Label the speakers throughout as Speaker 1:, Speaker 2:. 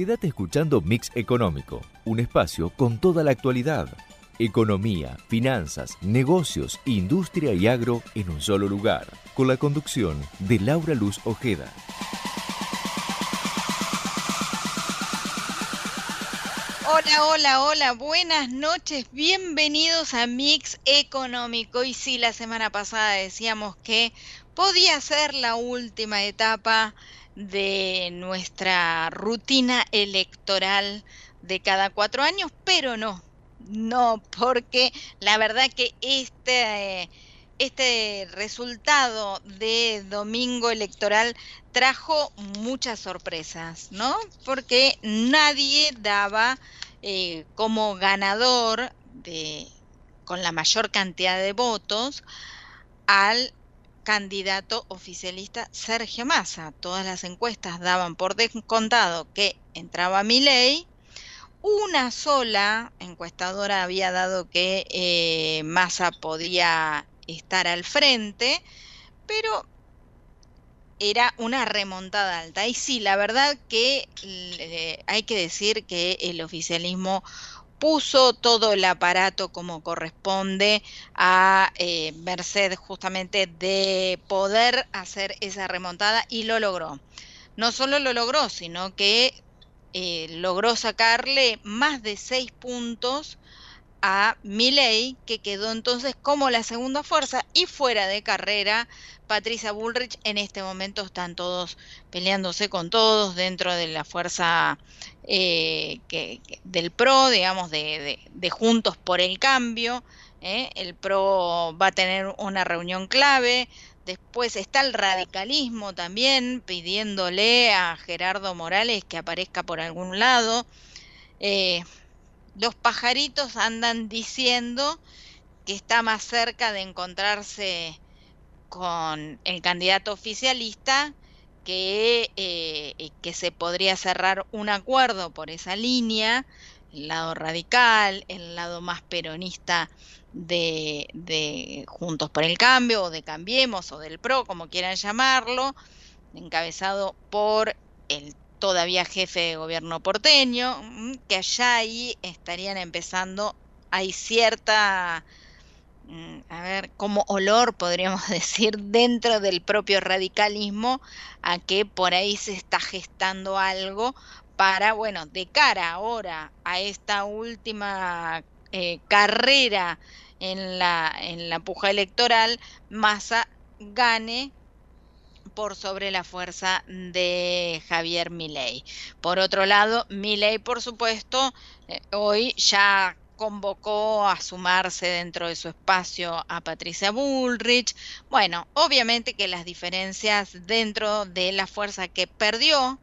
Speaker 1: Quédate escuchando Mix Económico, un espacio con toda la actualidad. Economía, finanzas, negocios, industria y agro en un solo lugar, con la conducción de Laura Luz Ojeda.
Speaker 2: Hola, hola, hola, buenas noches, bienvenidos a Mix Económico. Y sí, la semana pasada decíamos que podía ser la última etapa de nuestra rutina electoral de cada cuatro años, pero no, no, porque la verdad que este, este resultado de domingo electoral trajo muchas sorpresas, ¿no? Porque nadie daba eh, como ganador de, con la mayor cantidad de votos al candidato oficialista Sergio Massa. Todas las encuestas daban por descontado que entraba mi ley. Una sola encuestadora había dado que eh, Massa podía estar al frente, pero era una remontada alta. Y sí, la verdad que eh, hay que decir que el oficialismo puso todo el aparato como corresponde a eh, merced justamente de poder hacer esa remontada y lo logró. No solo lo logró, sino que eh, logró sacarle más de seis puntos a Milley, que quedó entonces como la segunda fuerza y fuera de carrera. Patricia Bullrich en este momento están todos peleándose con todos dentro de la fuerza eh, que, del PRO, digamos, de, Juntos por el Cambio. ¿eh? El PRO va a tener una reunión clave. Después está el radicalismo también pidiéndole a Gerardo Morales que aparezca por algún lado. Eh, los pajaritos andan diciendo que está más cerca de encontrarse con el candidato oficialista que, eh, que se podría cerrar un acuerdo por esa línea, el lado radical, el lado más peronista de, de Juntos por el Cambio o de Cambiemos o del PRO, como quieran llamarlo, encabezado por el todavía jefe de gobierno porteño, mm, que allá ahí estarían empezando, hay cierta, mm, a ver, como olor podríamos decir, dentro del propio radicalismo, a que por ahí se está gestando algo para, bueno, de cara ahora a esta última eh, carrera en la, en la puja electoral, Massa gane por sobre la fuerza de Javier Milei. Por otro lado, Milei, por supuesto, eh, hoy ya convocó a sumarse dentro de su espacio a Patricia Bullrich. Bueno, obviamente que las diferencias dentro de la fuerza que perdió,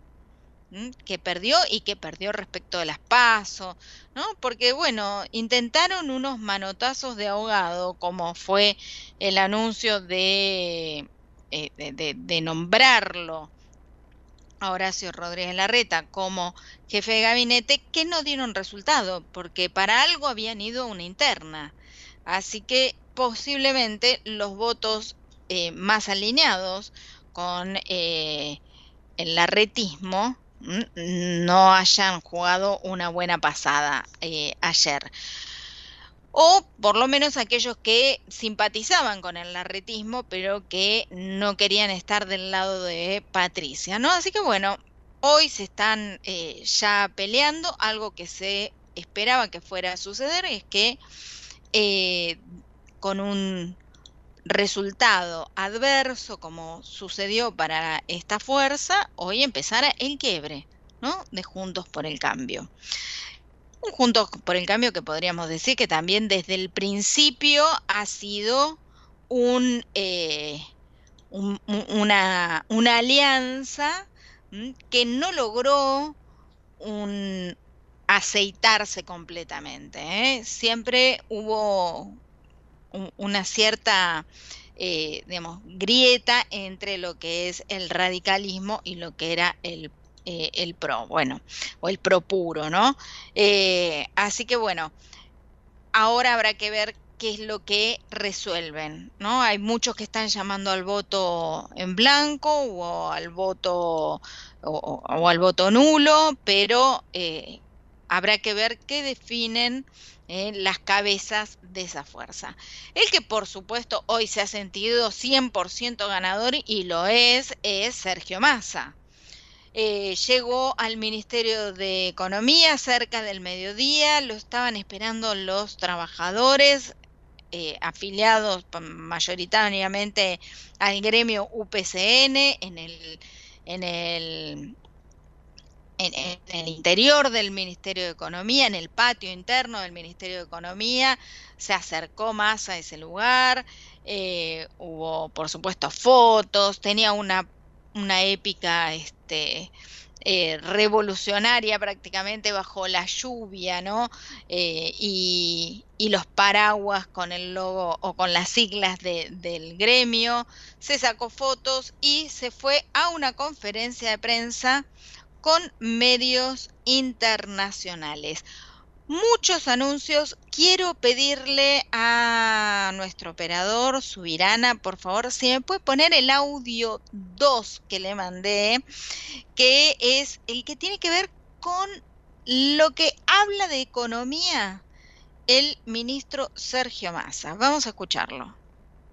Speaker 2: que perdió y que perdió respecto de las pasos, ¿no? Porque bueno, intentaron unos manotazos de ahogado, como fue el anuncio de eh, de, nombrarlo a Horacio Rodríguez Larreta como jefe de gabinete que no dieron resultado, porque para algo habían ido a una interna. Así que posiblemente los votos eh, más alineados con eh, el larretismo no hayan jugado una buena pasada ayer o por lo menos aquellos que simpatizaban con el larretismo, pero que no querían estar del lado de Patricia, ¿no? Así que bueno, hoy se están eh, ya peleando, algo que se esperaba que fuera a suceder, es que eh, con un resultado adverso, como sucedió para esta fuerza, hoy empezara el quiebre, ¿no? De Juntos por el Cambio. Juntos por el cambio que podríamos decir que también desde el principio ha sido eh, una, una, alianza que no logró un aceitarse completamente. ¿eh? Siempre hubo una cierta eh, grieta entre lo que es el radicalismo y lo que era el eh, el pro, bueno, o el pro puro, ¿no? Eh, así que bueno, ahora habrá que ver qué es lo que resuelven, ¿no? Hay muchos que están llamando al voto en blanco o al voto o, al voto nulo, pero eh, habrá que ver qué definen eh, las cabezas de esa fuerza. El que por supuesto hoy se ha sentido 100% ganador y lo es, es Sergio Massa. Eh, llegó al Ministerio de Economía cerca del mediodía, lo estaban esperando los trabajadores eh, afiliados mayoritariamente al gremio UPCN en el, en el interior del Ministerio de Economía, en el patio interno del Ministerio de Economía, se acercó más a ese lugar, eh, hubo por supuesto fotos, tenía una, una épica este, eh, revolucionaria prácticamente bajo la lluvia, ¿no? Eh, y, los paraguas con el logo o con las siglas del gremio, se sacó fotos y se fue a una conferencia de prensa con medios internacionales. Muchos anuncios. Quiero pedirle a nuestro operador, Subirana, por favor, si me puede poner el audio 2 que le mandé, que es el que tiene que ver con lo que habla de economía el ministro Sergio Massa. Vamos a escucharlo.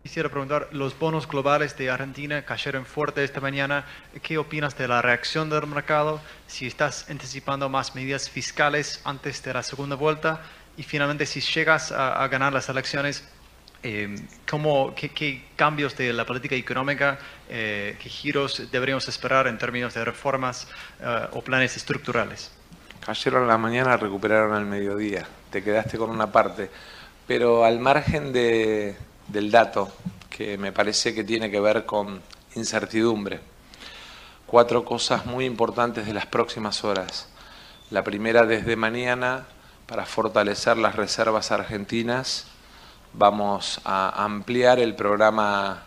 Speaker 3: Quisiera preguntar, los bonos globales de Argentina cayeron fuerte esta mañana. ¿Qué opinas de la reacción del mercado? Si estás anticipando más medidas fiscales antes de la segunda vuelta y finalmente si llegas a, ganar las elecciones, eh, qué, cambios de la política económica, eh, qué giros deberíamos esperar en términos de reformas eh, o planes estructurales?
Speaker 4: Cayeron a la mañana, recuperaron al mediodía. Te quedaste con una parte. Pero al margen de, del dato, que me parece que tiene que ver con incertidumbre. Cuatro cosas muy importantes de las próximas horas. La primera, desde mañana, para fortalecer las reservas argentinas, vamos a ampliar el programa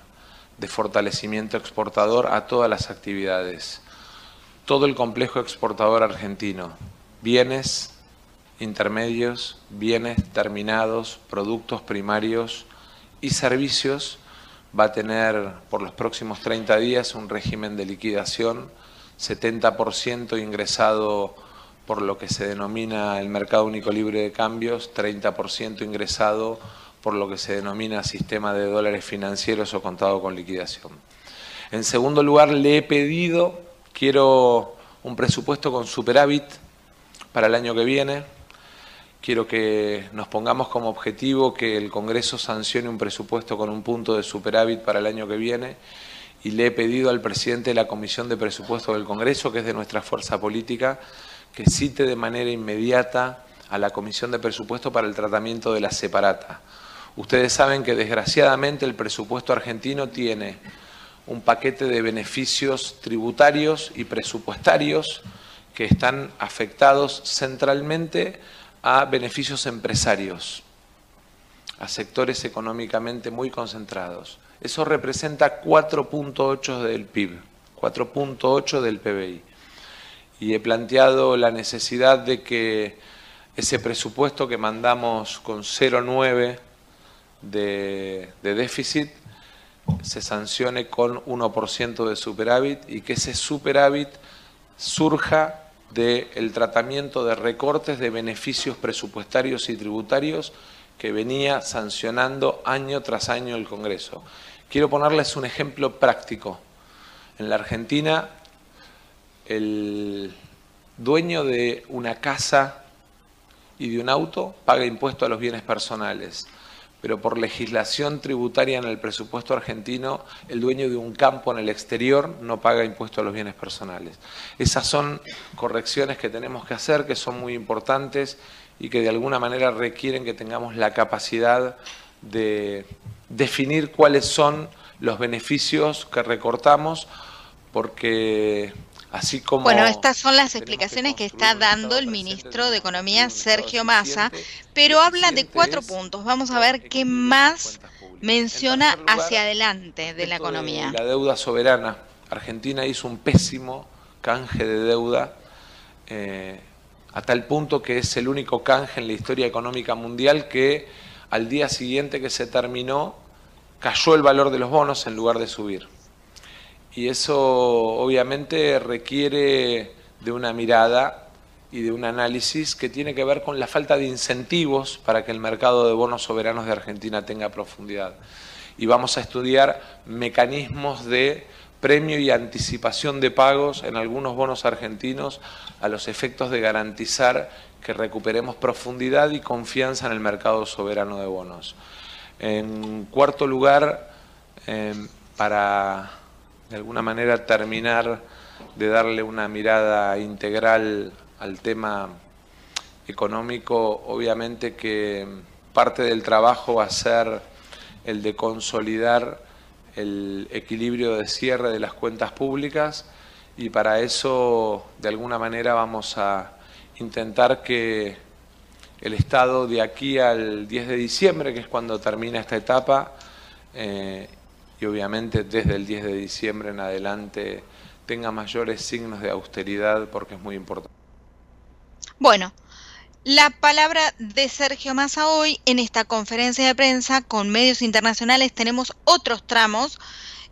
Speaker 4: de fortalecimiento exportador a todas las actividades. Todo el complejo exportador argentino, bienes intermedios, bienes terminados, productos primarios, y servicios va a tener por los próximos 30 días un régimen de liquidación, 70% ingresado por lo que se denomina el mercado único libre de cambios, 30% ingresado por lo que se denomina sistema de dólares financieros o contado con liquidación. En segundo lugar, le he pedido, quiero un presupuesto con superávit para el año que viene, Quiero que nos pongamos como objetivo que el Congreso sancione un presupuesto con un punto de superávit para el año que viene y le he pedido al presidente de la Comisión de Presupuestos del Congreso, que es de nuestra fuerza política, que cite de manera inmediata a la Comisión de Presupuestos para el tratamiento de la separata. Ustedes saben que desgraciadamente el presupuesto argentino tiene un paquete de beneficios tributarios y presupuestarios que están afectados centralmente a beneficios empresarios, a sectores económicamente muy concentrados. Eso representa 4.8 del PIB, 4.8 del PBI. Y he planteado la necesidad de que ese presupuesto que mandamos con 0,9 de, de déficit se sancione con 1% de superávit y que ese superávit surja del tratamiento de recortes de beneficios presupuestarios y tributarios que venía sancionando año tras año el Congreso. Quiero ponerles un ejemplo práctico. En la Argentina, el dueño de una casa y de un auto paga impuesto a los bienes personales pero por legislación tributaria en el presupuesto argentino, el dueño de un campo en el exterior no paga impuesto a los bienes personales. Esas son correcciones que tenemos que hacer, que son muy importantes y que de alguna manera requieren que tengamos la capacidad de definir cuáles son los beneficios que recortamos, porque
Speaker 2: bueno, estas son las explicaciones que está dando el ministro de Economía, Sergio Massa, pero habla de cuatro puntos. Vamos a ver qué más menciona hacia adelante de la economía.
Speaker 4: La deuda soberana. Argentina hizo un pésimo canje de deuda, eh, a tal punto que es el único canje en la historia económica mundial que al día siguiente que se terminó cayó el valor de los bonos en lugar de subir Y eso obviamente requiere de una mirada y de un análisis que tiene que ver con la falta de incentivos para que el mercado de bonos soberanos de Argentina tenga profundidad. Y vamos a estudiar mecanismos de premio y anticipación de pagos en algunos bonos argentinos a los efectos de garantizar que recuperemos profundidad y confianza en el mercado soberano de bonos. En cuarto lugar, em, para de alguna manera terminar de darle una mirada integral al tema económico, obviamente que parte del trabajo va a ser el de consolidar el equilibrio de cierre de las cuentas públicas y para eso de alguna manera vamos a intentar que el Estado de aquí al 10 de diciembre, que es cuando termina esta etapa, eh, y obviamente desde el 10 de diciembre en adelante tenga mayores signos de austeridad porque es muy importante.
Speaker 2: Bueno, la palabra de Sergio Massa hoy en esta conferencia de prensa con medios internacionales tenemos otros tramos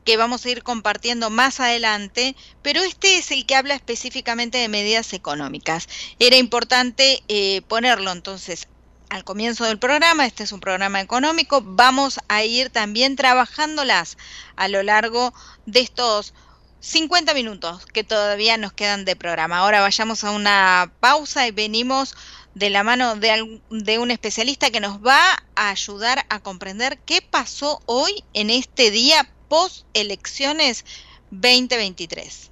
Speaker 2: que vamos a ir compartiendo más adelante, pero este es el que habla específicamente de medidas económicas. Era importante eh, ponerlo entonces al comienzo del programa, este es un programa económico, vamos a ir también trabajándolas a lo largo de estos 50 minutos que todavía nos quedan de programa. Ahora vayamos a una pausa y venimos de la mano de, de, un especialista que nos va a ayudar a comprender qué pasó hoy en este día post elecciones 2023.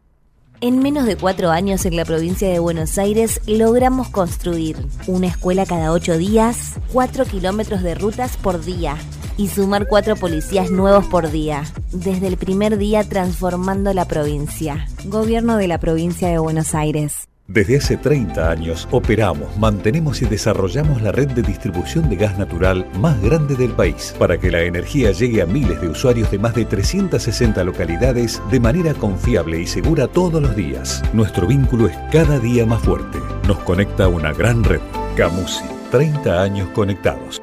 Speaker 5: En menos de cuatro años en la provincia de Buenos Aires logramos construir una escuela cada ocho días, cuatro kilómetros de rutas por día y sumar cuatro policías nuevos por día. Desde el primer día transformando la provincia. Gobierno de la provincia de Buenos Aires.
Speaker 6: Desde hace 30 años operamos, mantenemos y desarrollamos la red de distribución de gas natural más grande del país para que la energía llegue a miles de usuarios de más de 360 localidades de manera confiable y segura todos los días. Nuestro vínculo es cada día más fuerte. Nos conecta una gran red. Camusi, 30 años conectados.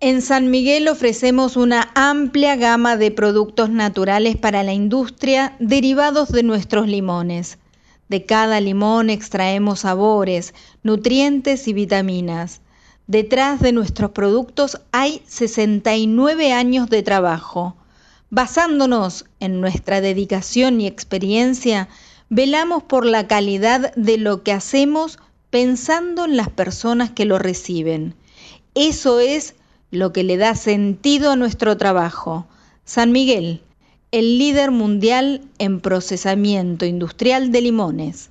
Speaker 2: En San Miguel ofrecemos una amplia gama de productos naturales para la industria derivados de nuestros limones de cada limón extraemos sabores, nutrientes y vitaminas. Detrás de nuestros productos hay 69 años de trabajo. Basándonos en nuestra dedicación y experiencia, velamos por la calidad de lo que hacemos pensando en las personas que lo reciben. Eso es lo que le da sentido a nuestro trabajo. San Miguel, el líder mundial en procesamiento industrial de limones.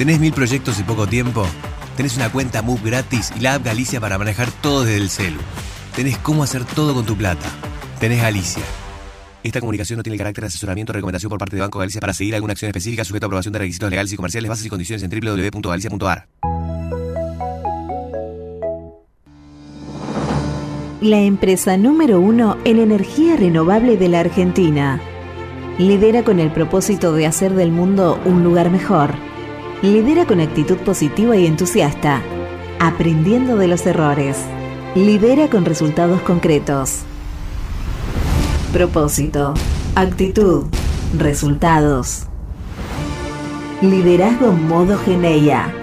Speaker 7: ¿Tenés mil proyectos y poco tiempo? Tenés una cuenta Move gratis y la app Galicia para manejar todo desde el celu. Tenés cómo hacer todo con tu plata. Tenés Galicia. Esta comunicación no tiene carácter de asesoramiento o recomendación por parte de Banco Galicia para seguir alguna acción específica sujeta a aprobación de requisitos legales y comerciales, bases y condiciones en www.galicia.ar.
Speaker 8: La empresa número uno en energía renovable de la Argentina. Lidera con el propósito de hacer del mundo un lugar mejor Lidera con actitud positiva y entusiasta, aprendiendo de los errores. Lidera con resultados concretos. Propósito, actitud, resultados. Liderazgo modo Geneia.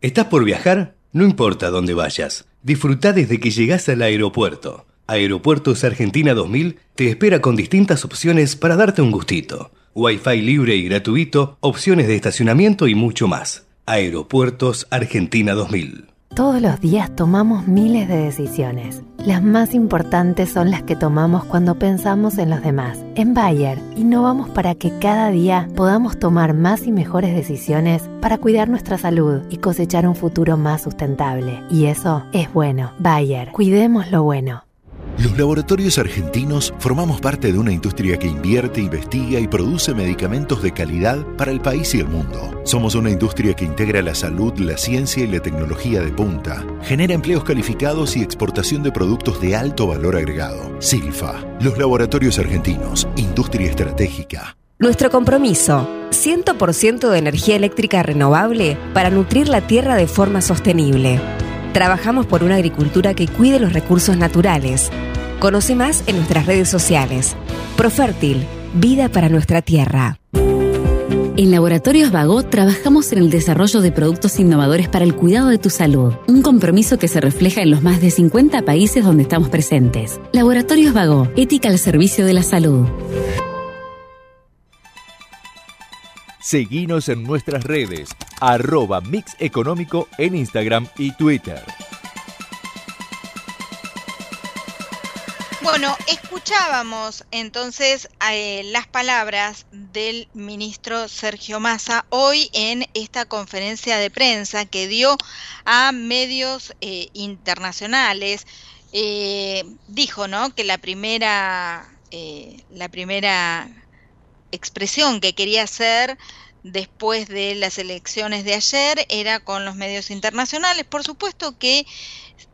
Speaker 9: ¿Estás por viajar? No importa dónde vayas. Disfruta desde que llegas al aeropuerto. Aeropuertos Argentina 2000 te espera con distintas opciones para darte un gustito. Wi-Fi libre y gratuito, opciones de estacionamiento y mucho más. Aeropuertos Argentina 2000.
Speaker 10: Todos los días tomamos miles de decisiones. Las más importantes son las que tomamos cuando pensamos en los demás. En Bayer, innovamos para que cada día podamos tomar más y mejores decisiones para cuidar nuestra salud y cosechar un futuro más sustentable. Y eso es bueno. Bayer, cuidemos lo bueno.
Speaker 11: Los laboratorios argentinos formamos parte de una industria que invierte, investiga y produce medicamentos de calidad para el país y el mundo. Somos una industria que integra la salud, la ciencia y la tecnología de punta. Genera empleos calificados y exportación de productos de alto valor agregado. Silfa, los laboratorios argentinos, industria estratégica.
Speaker 12: Nuestro compromiso, 100% de energía eléctrica renovable para nutrir la tierra de forma sostenible. Trabajamos por una agricultura que cuide los recursos naturales. Conoce más en nuestras redes sociales. Profértil, vida para nuestra tierra.
Speaker 13: En Laboratorios Vago trabajamos en el desarrollo de productos innovadores para el cuidado de tu salud, un compromiso que se refleja en los más de 50 países donde estamos presentes. Laboratorios Vago, ética al servicio de la salud.
Speaker 1: Seguinos en nuestras redes, arroba Mix Económico en Instagram y Twitter.
Speaker 2: Bueno, escuchábamos entonces eh, las palabras del ministro Sergio Massa hoy en esta conferencia de prensa que dio a medios eh, internacionales. Eh, dijo, ¿no? Que la primera, la primera expresión que quería hacer después de las elecciones de ayer era con los medios internacionales. Por supuesto que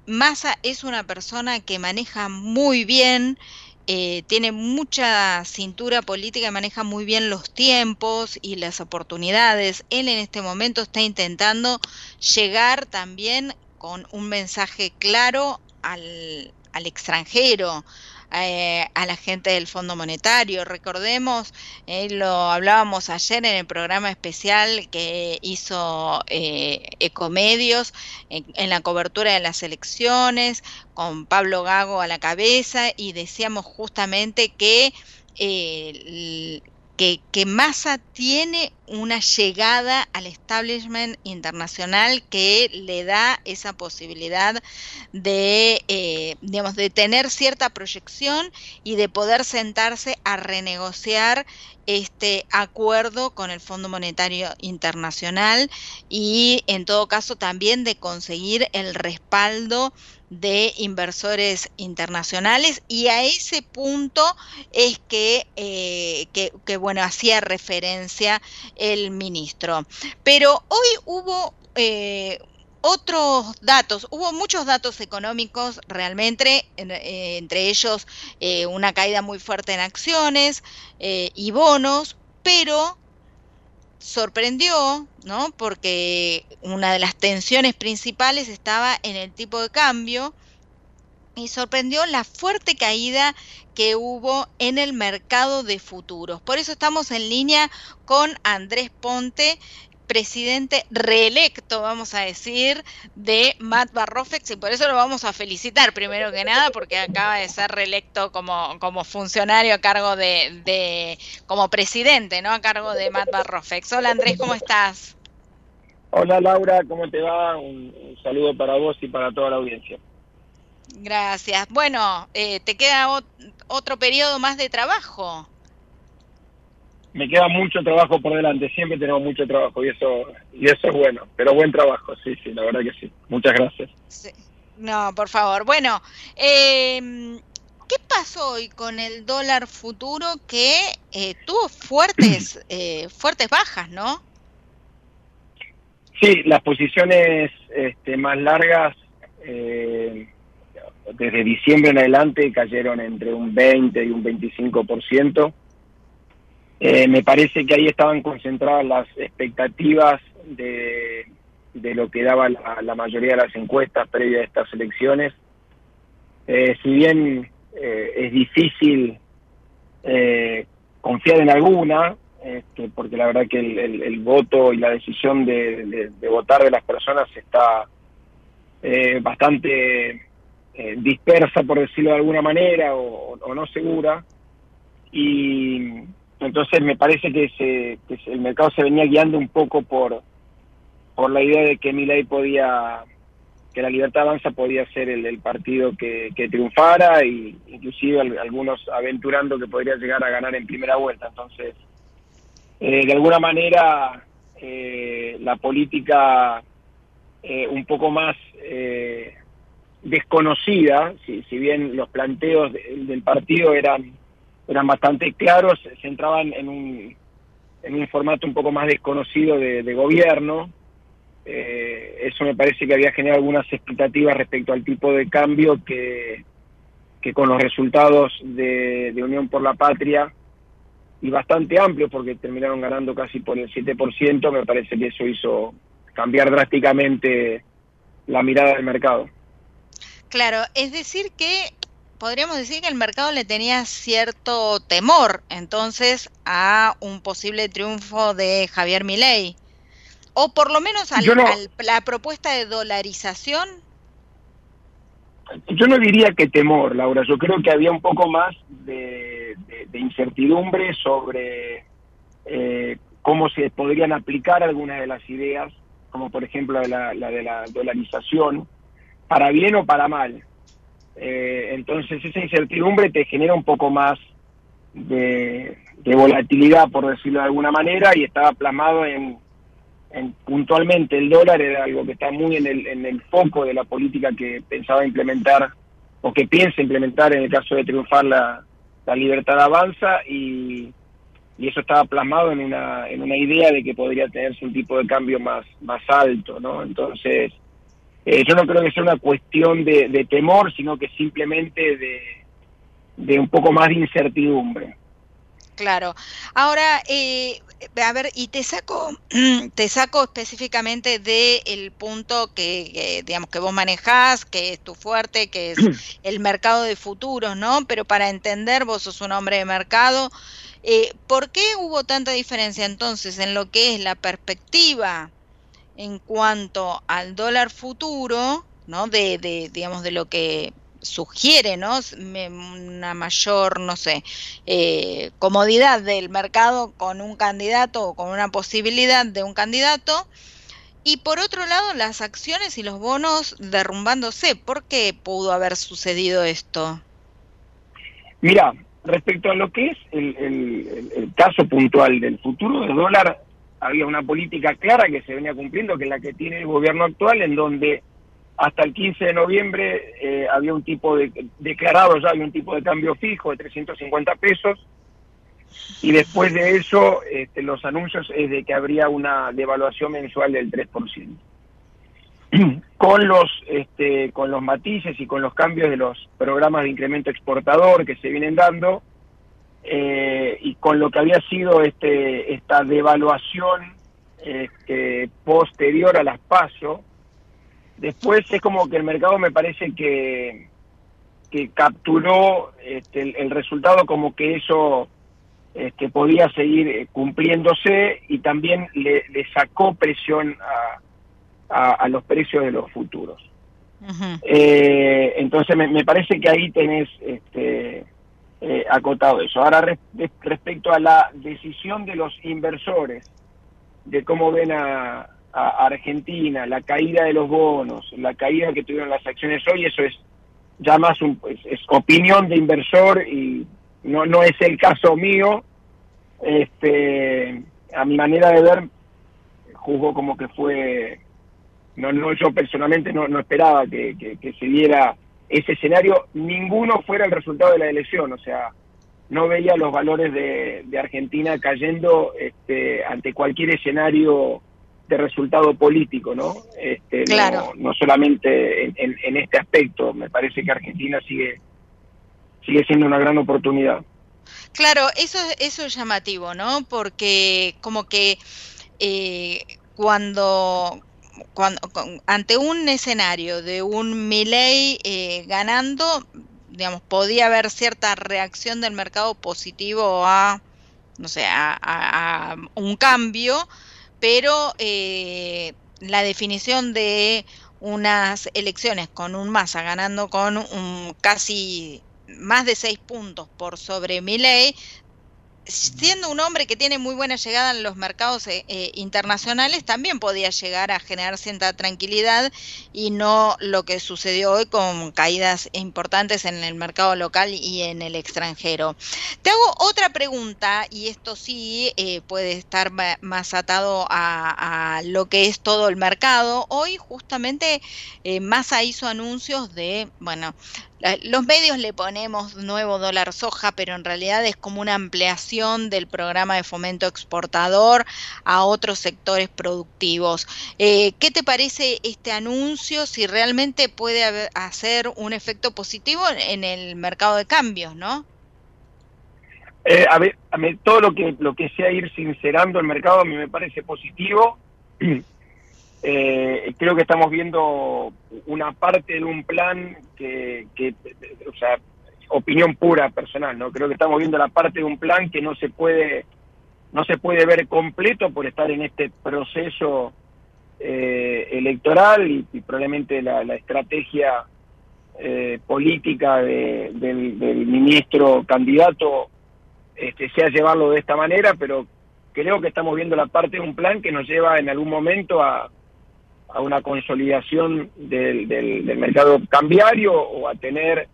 Speaker 2: Massa es una persona que maneja muy bien, eh, tiene mucha cintura política, maneja muy bien los tiempos y las oportunidades. Él en este momento está intentando llegar también con un mensaje claro al, al extranjero, eh, a la gente del Fondo Monetario. Recordemos, eh, lo hablábamos ayer en el programa especial que hizo eh, Ecomedios en, la cobertura de las elecciones, con Pablo Gago a la cabeza, y decíamos justamente que que, que Massa tiene una llegada al establishment internacional que le da esa posibilidad de, eh, digamos, de tener cierta proyección y de poder sentarse a renegociar este acuerdo con el Fondo Monetario Internacional y en todo caso también de conseguir el respaldo de inversores internacionales. Y a ese punto es que, eh, que, bueno, hacía referencia el ministro. Pero hoy hubo... Eh, otros datos, hubo muchos datos económicos realmente, eh, entre ellos una caída muy fuerte en acciones y bonos, pero sorprendió, ¿no? Porque una de las tensiones principales estaba en el tipo de cambio y sorprendió la fuerte caída que hubo en el mercado de futuros. Por eso estamos en línea con Andrés Ponte, presidente reelecto, vamos a decir, de Matt Barrofex y por eso lo vamos a felicitar primero que nada porque acaba de ser reelecto como, como funcionario a cargo de, de, como presidente, ¿no? A cargo de Matt Barrofex. Hola Andrés, ¿cómo estás?
Speaker 14: Hola Laura, ¿cómo te va? Un, saludo para vos y para toda la audiencia.
Speaker 2: Gracias. Bueno, eh, te queda otro periodo más de trabajo
Speaker 14: me queda mucho trabajo por delante, siempre tenemos mucho trabajo y eso y eso es bueno, pero buen trabajo, sí, sí, la verdad que sí. Muchas gracias.
Speaker 2: No, por favor. Bueno, eh, ¿qué pasó hoy con el dólar futuro que eh, tuvo fuertes eh, fuertes bajas, no?
Speaker 14: Sí, las posiciones este, más largas eh, desde diciembre en adelante cayeron entre un 20 y un 25%. Eh, me parece que ahí estaban concentradas las expectativas de, lo que daba la, mayoría de las encuestas previas a estas elecciones. Eh, si bien eh, es difícil confiar en alguna, este, porque la verdad que el, voto y la decisión de, votar de las personas está bastante eh, dispersa, por decirlo de alguna manera, o, no segura. Y entonces me parece que, se, que el mercado se venía guiando un poco por, por la idea de que Milei podía que la Libertad Avanza podía ser el, partido que, triunfara y inclusive algunos aventurando que podría llegar a ganar en primera vuelta. Entonces, eh, de alguna manera, eh, la política eh, un poco más desconocida, si, bien los planteos del partido eran, eran bastante claros, se entraban en un, en un formato un poco más desconocido de gobierno, eh, eso me parece que había generado algunas expectativas respecto al tipo de cambio que, que con los resultados de, Unión por la Patria y bastante amplio porque terminaron ganando casi por el 7%, me parece que eso hizo cambiar drásticamente la mirada del mercado.
Speaker 2: Claro, es decir que podríamos decir que el mercado le tenía cierto temor entonces a un posible triunfo de Javier Milei. O por lo menos a la propuesta de dolarización.
Speaker 14: Yo no diría que temor, Laura. Yo creo que había un poco más de, incertidumbre sobre eh, cómo se podrían aplicar algunas de las ideas, como por ejemplo la, de la dolarización, para bien o para mal. Eh, entonces esa incertidumbre te genera un poco más de, volatilidad, por decirlo de alguna manera, y estaba plasmado en, puntualmente el dólar era algo que está muy en el, en el foco de la política que pensaba implementar o que piensa implementar en el caso de triunfar la, la libertad avanza y, y, eso estaba plasmado en una, en una idea de que podría tenerse un tipo de cambio más, más alto, ¿no? Entonces, eh, yo no creo que sea una cuestión de, de temor, sino que simplemente de, de un poco más de incertidumbre.
Speaker 2: Claro. Ahora, eh, a ver, y te saco, te saco específicamente del el punto que, digamos, que vos manejás, que es tu fuerte, que es el mercado de futuros, ¿no? Pero para entender, vos sos un hombre de mercado, eh, ¿por qué hubo tanta diferencia entonces en lo que es la perspectiva en cuanto al dólar futuro, ¿no? De, de digamos, de lo que sugiere ¿no? una mayor, no sé, eh, comodidad del mercado con un candidato o con una posibilidad de un candidato. Y por otro lado, las acciones y los bonos derrumbándose. ¿Por qué pudo haber sucedido esto?
Speaker 14: Mira, respecto a lo que es el, el caso puntual del futuro del dólar, había una política clara que se venía cumpliendo, que es la que tiene el gobierno actual, en donde hasta el 15 de noviembre eh, había un tipo de, declarado ya había un tipo de cambio fijo de 350 pesos y después de eso este, los anuncios es de que habría una devaluación mensual del 3%. con los este, con los matices y con los cambios de los programas de incremento exportador que se vienen dando eh, y con lo que había sido este esta devaluación este, posterior a las pasos Después es como que el mercado me parece que, que capturó este, el, resultado como que eso este, podía seguir eh, cumpliéndose y también le, sacó presión a, a, los precios de los futuros. Eh, entonces me, parece que ahí tenés este, eh, acotado eso. Ahora respecto a la decisión de los inversores de cómo ven a, a Argentina, la caída de los bonos, la caída que tuvieron las acciones hoy, eso es ya más un, es, opinión de inversor y no, no es el caso mío. Este, a mi manera de ver, juzgo como que fue, no, no yo personalmente no, no esperaba que, se diera ese escenario, ninguno fuera el resultado de la elección, o sea, no veía los valores de, de Argentina cayendo este, ante cualquier escenario de resultado político, ¿no? Este,
Speaker 2: claro.
Speaker 14: no, solamente en, este aspecto, me parece que Argentina sigue, sigue siendo una gran oportunidad.
Speaker 2: Claro, eso, eso es llamativo, ¿no? Porque como que eh, cuando, cuando ante un escenario de un Milley eh, ganando, digamos, podía haber cierta reacción del mercado positivo a, no sé, a un cambio, pero eh, la definición de unas elecciones con un Massa ganando con un casi más de seis puntos por sobre Milei, siendo un hombre que tiene muy buena llegada en los mercados eh, eh, internacionales, también podía llegar a generar cierta tranquilidad y no lo que sucedió hoy con caídas importantes en el mercado local y en el extranjero. Te hago otra pregunta y esto sí eh, puede estar más atado a, lo que es todo el mercado. Hoy justamente Massa hizo anuncios de, bueno, los medios le ponemos nuevo dólar soja, pero en realidad es como una ampliación del programa de fomento exportador a otros sectores productivos. Eh, ¿Qué te parece este anuncio? Si realmente puede hacer un efecto positivo en el mercado de cambios, ¿no?
Speaker 14: Eh, a, ver, a todo lo que lo que sea ir sincerando el mercado a mí me parece positivo. Eh, creo que estamos viendo una parte de un plan que, o sea, opinión pura personal, ¿no? Creo que estamos viendo la parte de un plan que no se puede, no se puede ver completo por estar en este proceso eh, electoral y, probablemente la, estrategia eh, política del, ministro candidato este, sea llevarlo de esta manera, pero creo que estamos viendo la parte de un plan que nos lleva en algún momento a, a una consolidación del, del, mercado cambiario o a tener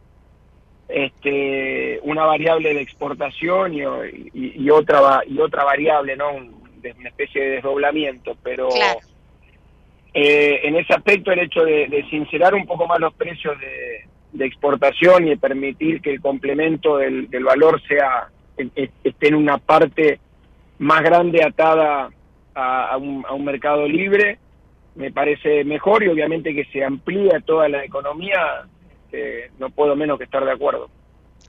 Speaker 14: este, una variable de exportación y, y, otra y otra variable, ¿no? una especie de desdoblamiento, pero eh, en ese aspecto el hecho de, sincerar un poco más los precios de, exportación y de permitir que el complemento del, del valor sea esté en una parte más grande atada a, un, a un mercado libre, me parece mejor y obviamente que se amplía toda la economía, eh, no puedo menos que estar de acuerdo.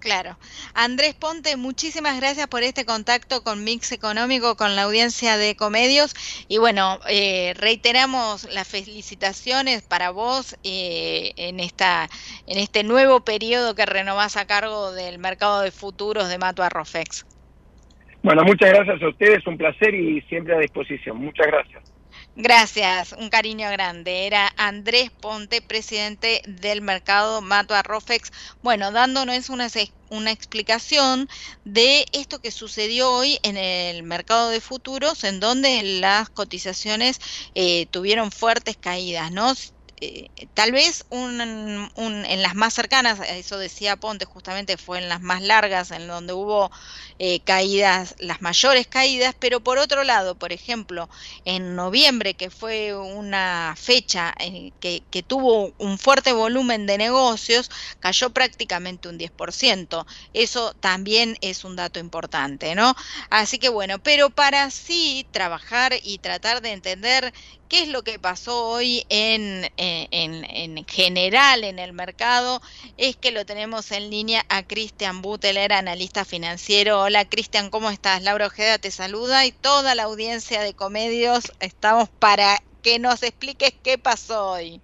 Speaker 2: Claro. Andrés Ponte, muchísimas gracias por este contacto con Mix Económico, con la audiencia de Comedios. Y bueno, eh, reiteramos las felicitaciones para vos eh, en, esta, en este nuevo periodo que renovás a cargo del mercado de futuros de Mato Arrofex.
Speaker 14: Bueno, muchas gracias a ustedes, un placer y siempre a disposición. Muchas gracias.
Speaker 2: Gracias, un cariño grande. Era Andrés Ponte, presidente del mercado Mato Arrofex. Bueno, dándonos una, una explicación de esto que sucedió hoy en el mercado de futuros, en donde las cotizaciones eh, tuvieron fuertes caídas, ¿no? Eh, tal vez un, en las más cercanas, eso decía Ponte, justamente fue en las más largas, en donde hubo eh, caídas, las mayores caídas, pero por otro lado, por ejemplo, en noviembre, que fue una fecha que, que, tuvo un fuerte volumen de negocios, cayó prácticamente un 10%. Eso también es un dato importante, ¿no? Así que bueno, pero para sí trabajar y tratar de entender qué es lo que pasó hoy en, en, en, general en el mercado, es que lo tenemos en línea a Cristian Buteler, analista financiero. Hola Cristian, ¿cómo estás? Laura Ojeda te saluda y toda la audiencia de Comedios estamos para que nos expliques qué pasó hoy.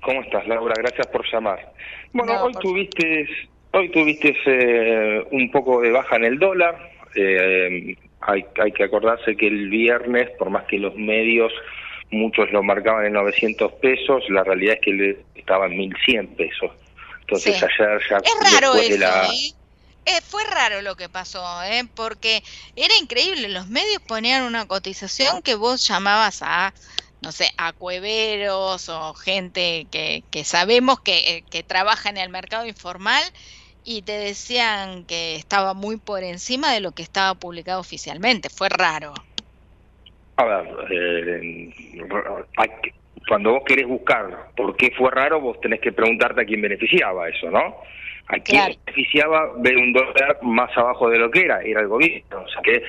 Speaker 15: ¿Cómo estás, Laura? Gracias por llamar. Bueno, hoy, tuviste, hoy tuviste eh, un poco de baja en el dólar. Eh, hay, hay que acordarse que el viernes, por más que los medios muchos lo marcaban en 900 pesos, la realidad es que le estaba en 1100 pesos. Entonces ayer ya
Speaker 2: es raro eso, ¿eh? Eh, fue raro lo que pasó, ¿eh? porque era increíble, los medios ponían una cotización que vos llamabas a, no sé, a cueveros o gente que, que sabemos que, eh, que trabaja en el mercado informal y te decían que estaba muy por encima de lo que estaba publicado oficialmente, fue raro.
Speaker 15: A ver, eh, cuando vos querés buscar por qué fue raro, vos tenés que preguntarte a quién beneficiaba eso, ¿no? A quién beneficiaba ver un dólar más abajo de lo que era, era el gobierno. O sea que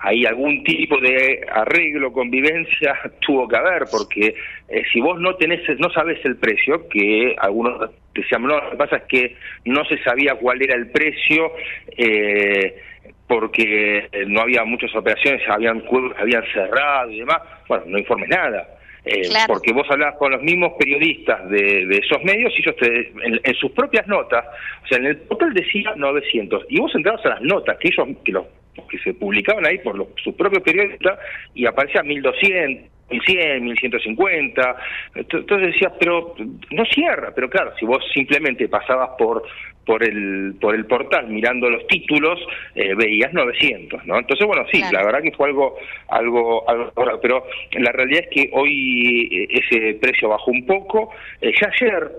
Speaker 15: ahí algún tipo de arreglo, convivencia tuvo que haber, porque eh, si vos no tenés, no sabes el precio, que algunos decían, no, lo que pasa es que no se sabía cuál era el precio, eh, porque no había muchas operaciones, habían habían cerrado y demás, bueno, no informes nada. Eh, porque vos hablás con los mismos periodistas de, esos medios y ellos te, en, sus propias notas, o sea, en el total decía 900, y vos entrabas a las notas que ellos, que los que se publicaban ahí por los, sus propios periodistas, y aparecía 1200, 1100, 1150. Entonces decía, pero no cierra. Pero claro, si vos simplemente pasabas por por el por el portal mirando los títulos eh, veías 900 no entonces bueno sí la verdad que fue algo algo algo pero la realidad es que hoy eh, ese precio bajó un poco eh, ya ayer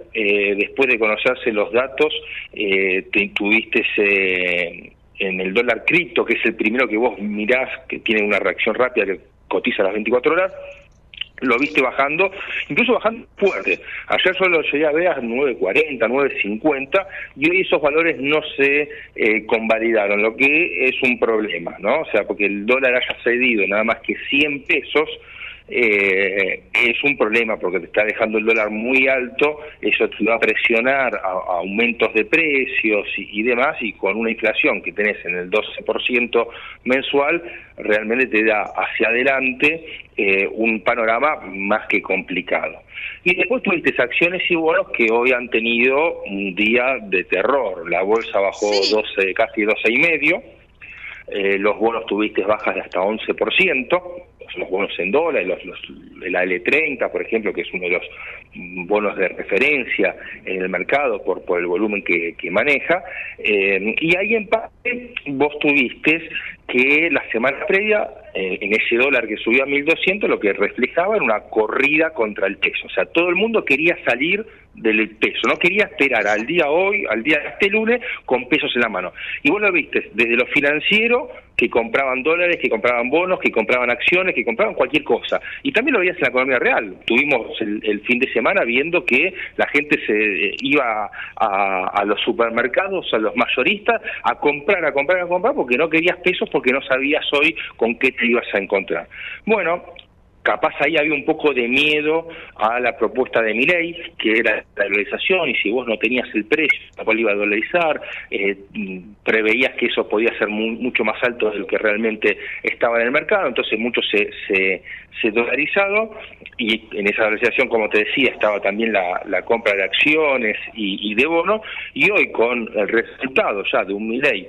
Speaker 15: después de conocerse los datos te tuviste en el dólar cripto que es el primero que vos mirás que tiene una reacción rápida que cotiza a las 24 horas lo viste bajando, incluso bajando fuerte. Ayer solo llegué a ver a 9.40, 9.50 y hoy esos valores no se eh, convalidaron, lo que es un problema, ¿no? O sea, porque el dólar haya cedido nada más que 100 pesos, eh, es un problema porque te está dejando el dólar muy alto, eso te va a presionar a, aumentos de precios y, demás, y con una inflación que tenés en el 12% mensual, realmente te da hacia adelante eh, un panorama más que complicado. Y después tuviste acciones y bonos que hoy han tenido un día de terror. La bolsa bajó 12, casi 12 y medio. Eh, los bonos tuviste bajas de hasta 11%, los bonos en dólares, los, los, el AL30, por ejemplo, que es uno de los bonos de referencia en el mercado por, por el volumen que, maneja, eh, y ahí en parte vos tuviste que la semana previa, eh, en ese dólar que subió a 1.200, lo que reflejaba era una corrida contra el peso, o sea, todo el mundo quería salir del peso, no quería esperar al día hoy, al día de este lunes, con pesos en la mano. Y vos lo viste, desde lo financiero, que compraban dólares, que compraban bonos, que compraban acciones, que compraban cualquier cosa. Y también lo veías en la economía real. Tuvimos el, fin de semana viendo que la gente se eh, iba a, a, los supermercados, a los mayoristas, a comprar, a comprar, a comprar, porque no querías pesos, porque no sabías hoy con qué te ibas a encontrar. Bueno, capaz ahí había un poco de miedo a la propuesta de Milei, que era la dolarización, y si vos no tenías el precio, la cual iba a dolarizar, eh, preveías que eso podía ser mucho más alto de lo que realmente estaba en el mercado, entonces mucho se, se, se dolarizado, y en esa dolarización, como te decía, estaba también la, compra de acciones y, y de bonos, y hoy con el resultado ya de un Milei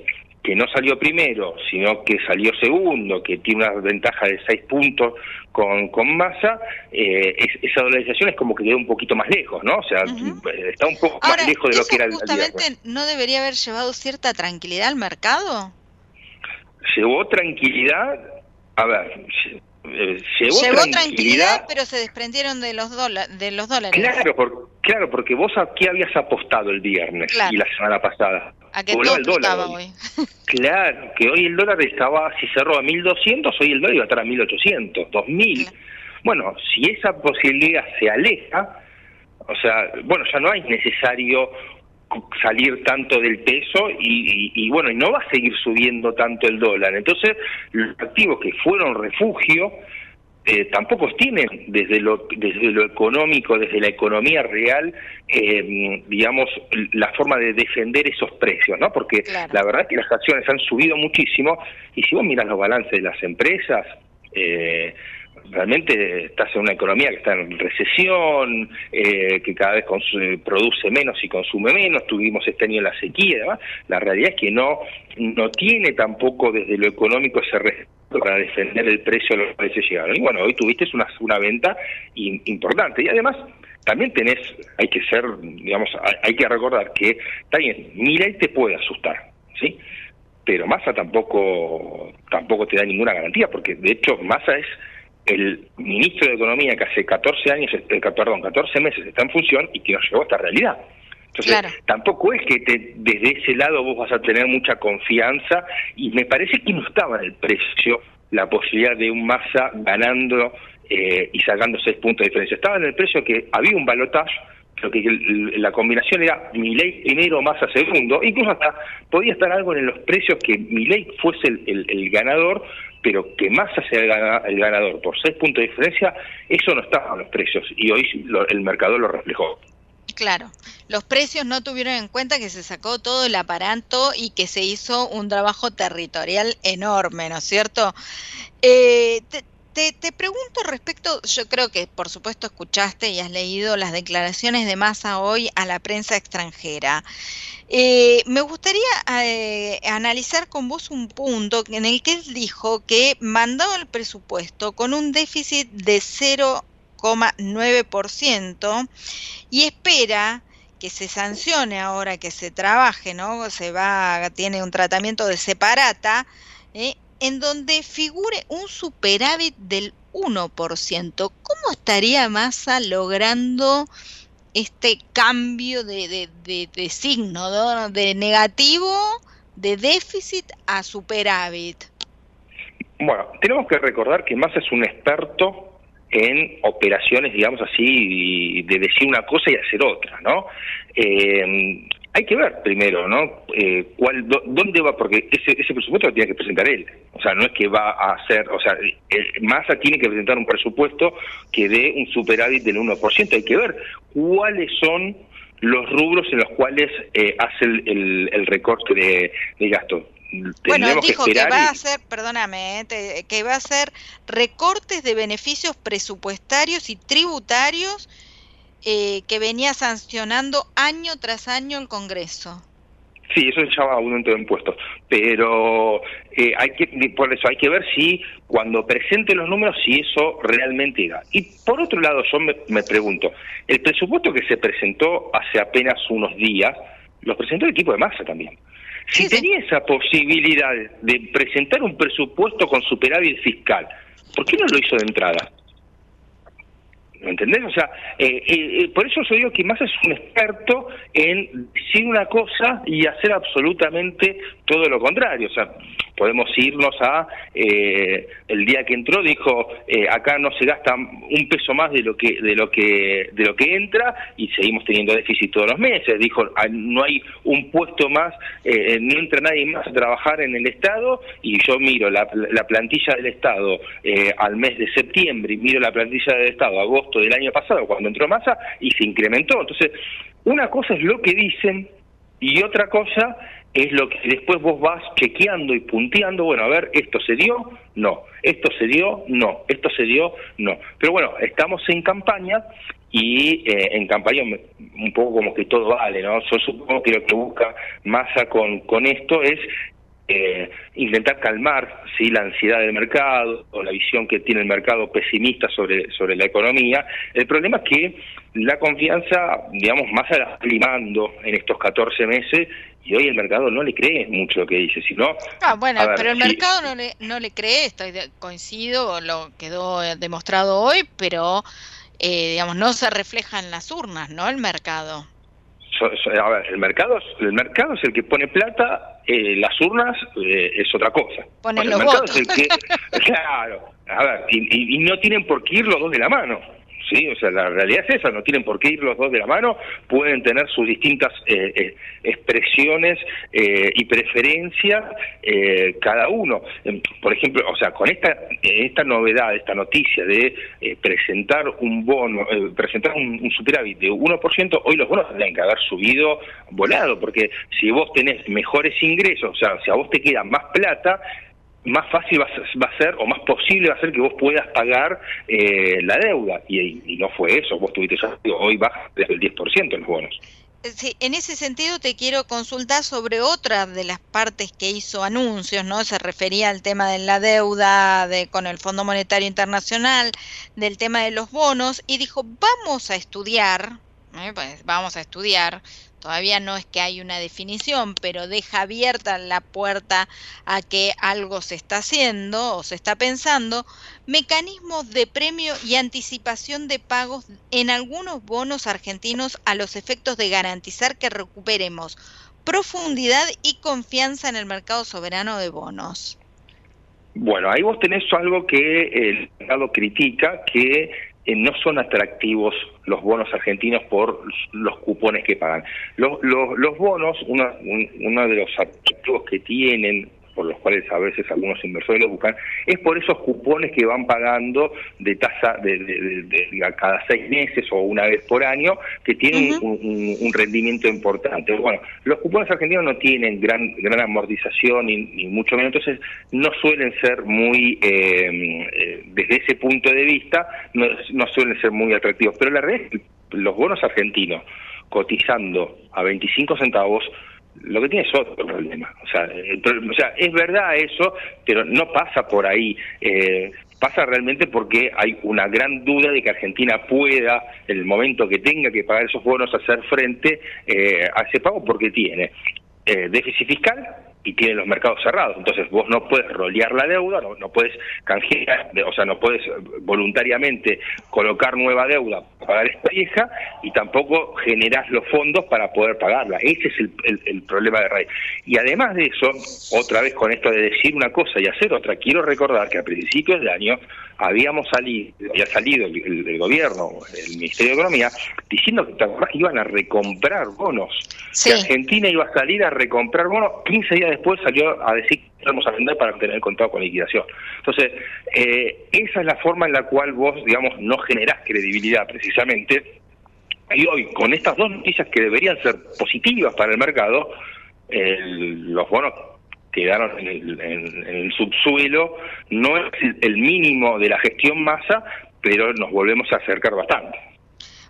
Speaker 15: que no salió primero, sino que salió segundo, que tiene una ventaja de seis puntos con, con masa, eh, esa dolarización es como que quedó un poquito más lejos, ¿no? O sea, está un poco más lejos de lo que era el
Speaker 2: justamente no debería haber llevado cierta tranquilidad al mercado?
Speaker 15: Llevó tranquilidad, a ver,
Speaker 2: eh, llevó, tranquilidad, pero se desprendieron de los, de los dólares.
Speaker 15: Claro, por, claro, porque vos aquí habías apostado el viernes y la semana pasada.
Speaker 2: A que todo el dólar hoy.
Speaker 15: claro, que hoy el dólar estaba, si cerró a 1.200, hoy el dólar iba a estar a 1.800, 2.000. Bueno, si esa posibilidad se aleja, o sea, bueno, ya no es necesario salir tanto del peso y, y, bueno, y no va a seguir subiendo tanto el dólar. Entonces, los activos que fueron refugio eh, tampoco tienen desde lo, desde lo económico, desde la economía real, eh, digamos, la forma de defender esos precios, ¿no? Porque la verdad es que las acciones han subido muchísimo y si vos miras los balances de las empresas, eh, realmente estás en una economía que está en recesión, eh, que cada vez produce menos y consume menos, tuvimos este año la sequía, la realidad es que no, no tiene tampoco desde lo económico ese respeto para defender el precio a los precios llegaron. Y bueno, hoy tuviste una, una venta importante y además también tenés, hay que ser, digamos, hay, que recordar que, está bien, mira y te puede asustar, ¿sí? Pero Massa tampoco, tampoco te da ninguna garantía, porque de hecho Massa es el ministro de Economía que hace 14 años, eh, perdón, 14 meses está en función y que nos llevó a esta realidad. Entonces, tampoco es que te, desde ese lado vos vas a tener mucha confianza y me parece que no estaba en el precio la posibilidad de un masa ganando eh, y sacando seis puntos de diferencia. Estaba en el precio que había un balotaje, pero que la combinación era mi ley primero, masa segundo, incluso hasta podía estar algo en los precios que mi ley fuese el ganador, pero que Massa sea el ganador por seis puntos de diferencia, eso no estaba en los precios y hoy el mercado lo reflejó.
Speaker 2: Claro, los precios no tuvieron en cuenta que se sacó todo el aparato y que se hizo un trabajo territorial enorme, ¿no es cierto? Eh, te, te, pregunto respecto, yo creo que por supuesto escuchaste y has leído las declaraciones de Massa hoy a la prensa extranjera. Eh, me gustaría eh, analizar con vos un punto en el que él dijo que mandaba el presupuesto con un déficit de 0,9% y espera que se sancione ahora que se trabaje, ¿no? Se va, tiene un tratamiento de separata, ¿eh? En donde figure un superávit del 1%. ¿Cómo estaría Massa logrando este cambio de, de, signo, de negativo, de déficit a superávit?
Speaker 15: Bueno, tenemos que recordar que Massa es un experto en operaciones, digamos así, de decir una cosa y hacer otra, ¿no? Eh, hay que ver primero, ¿no? Eh, cuál, ¿Dónde va? Porque ese, ese presupuesto lo tiene que presentar él. O sea, no es que va a hacer, o sea, el Massa tiene que presentar un presupuesto que dé un superávit del 1%. Hay que ver cuáles son los rubros en los cuales eh, hace el, el, recorte de, gasto.
Speaker 2: bueno, dijo que, va a hacer, perdóname, eh, que va a hacer recortes de beneficios presupuestarios y tributarios eh, que venía sancionando año tras año el Congreso.
Speaker 15: Sí, eso se llama aumento de impuestos, pero eh, hay que por eso hay que ver si cuando presente los números si eso realmente era. Y por otro lado, yo me, pregunto, el presupuesto que se presentó hace apenas unos días, lo presentó el equipo de masa también. Si tenía esa posibilidad de presentar un presupuesto con superávit fiscal, ¿por qué no lo hizo de entrada? ¿Me entendés? O sea, eh, eh, eh, por eso yo digo que más es un experto en decir una cosa y hacer absolutamente todo lo contrario. O sea, podemos irnos a el día que entró dijo acá no se gasta un peso más de lo que de lo que de lo que entra y seguimos teniendo déficit todos los meses. Dijo ah, no hay un puesto más, no entra nadie más a trabajar en el Estado y yo miro la, la plantilla del Estado al mes de septiembre y miro la plantilla del Estado agosto del año pasado, cuando entró masa, y se incrementó. Entonces, una cosa es lo que dicen y otra cosa es lo que después vos vas chequeando y punteando, bueno, a ver, esto se dio, no, esto se dio, no, esto se dio, no. Pero bueno, estamos en campaña y eh, en campaña un poco como que todo vale, ¿no? Yo supongo que lo que busca Massa con, con esto es eh, intentar calmar ¿sí? la ansiedad del mercado o la visión que tiene el mercado pesimista sobre, sobre la economía. El problema es que la confianza, digamos, más limando en estos 14 meses y hoy el mercado no le cree mucho lo que dice, sino...
Speaker 2: Ah, bueno, pero el mercado no le, no le cree, estoy de, coincido, lo quedó demostrado hoy, pero, eh, digamos, no se refleja en las urnas, ¿no? El mercado
Speaker 15: a ver, el mercado, el mercado es el que pone plata, eh, las urnas eh, es otra cosa. El
Speaker 2: mercado
Speaker 15: es el que, claro, a ver, y, no tienen por qué ir los dos de la mano. ¿Sí? O sea, la realidad es esa, no tienen por qué ir los dos de la mano, pueden tener sus distintas eh, eh expresiones eh, y preferencias eh, cada uno. Em, por ejemplo, o sea, con esta, esta novedad, esta noticia de presentar un bono, presentar un, un, superávit de 1%, hoy los bonos tendrían que haber subido volado, porque si vos tenés mejores ingresos, o sea, si a vos te queda más plata, más fácil va a ser o más posible va a ser que vos puedas pagar eh, la deuda. Y, no fue eso, vos tuviste hoy baja desde el 10% en los bonos.
Speaker 2: Eh, en ese sentido te quiero consultar sobre otra de las partes que hizo anuncios, ¿no? Se refería al tema de la deuda de, con el Fondo Monetario Internacional, del tema de los bonos, y dijo, vamos a estudiar, ¿eh? pues vamos a estudiar Todavía no es que hay una definición, pero deja abierta la puerta a que algo se está haciendo o se está pensando, mecanismos de premio y anticipación de pagos en algunos bonos argentinos a los efectos de garantizar que recuperemos profundidad y confianza en el mercado soberano de bonos.
Speaker 15: Bueno, ahí vos tenés algo que el mercado critica, que no son atractivos los bonos argentinos por los cupones que pagan. Los, los, bonos, uno, uno de los atractivos que tienen por los cuales a veces algunos inversores lo buscan, es por esos cupones que van pagando de tasa de, cada seis meses o una vez por año, que tienen un, rendimiento importante. Bueno, los cupones argentinos no tienen gran, gran amortización ni, mucho menos, entonces no suelen ser muy, eh, eh, desde ese punto de vista, no, no suelen ser muy atractivos. Pero la realidad es que los bonos argentinos cotizando a 25 centavos lo que tiene es otro problema. O sea, o sea, es verdad eso, pero no pasa por ahí. Eh, pasa realmente porque hay una gran duda de que Argentina pueda, en el momento que tenga que pagar esos bonos, hacer frente eh, a ese pago porque tiene eh, déficit fiscal, y tiene los mercados cerrados. Entonces vos no puedes rolear la deuda, no, no puedes canjear, o sea, no puedes voluntariamente colocar nueva deuda para pagar esta vieja y tampoco generás los fondos para poder pagarla. Ese es el, problema de raíz. Y además de eso, otra vez con esto de decir una cosa y hacer otra, quiero recordar que a principios de año habíamos salido, había salido el, gobierno, el Ministerio de Economía, diciendo que iban a recomprar bonos. Que Argentina iba a salir a recomprar bonos 15 días después salió a decir que vamos a vender para tener contado con liquidación. Entonces, eh, esa es la forma en la cual vos, digamos, no generás credibilidad precisamente. Y hoy, con estas dos noticias que deberían ser positivas para el mercado, los bonos quedaron en el, en el, subsuelo, no es el mínimo de la gestión masa, pero nos volvemos a acercar bastante.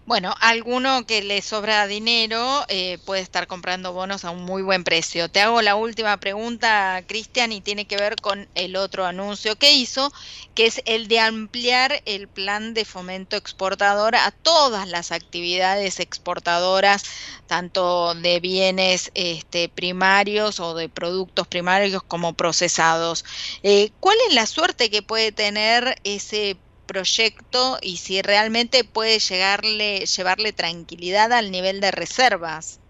Speaker 2: Bueno, alguno que le sobra dinero eh, puede estar comprando bonos a un muy buen precio. Te hago la última pregunta, Cristian, y tiene que ver con el otro anuncio que hizo, que es el de ampliar el plan de fomento exportador a todas las actividades exportadoras, tanto de bienes este, primarios o de productos primarios como procesados. Eh, ¿Cuál es la suerte que puede tener ese proyecto y si realmente puede llegarle, llevarle tranquilidad al nivel de reservas.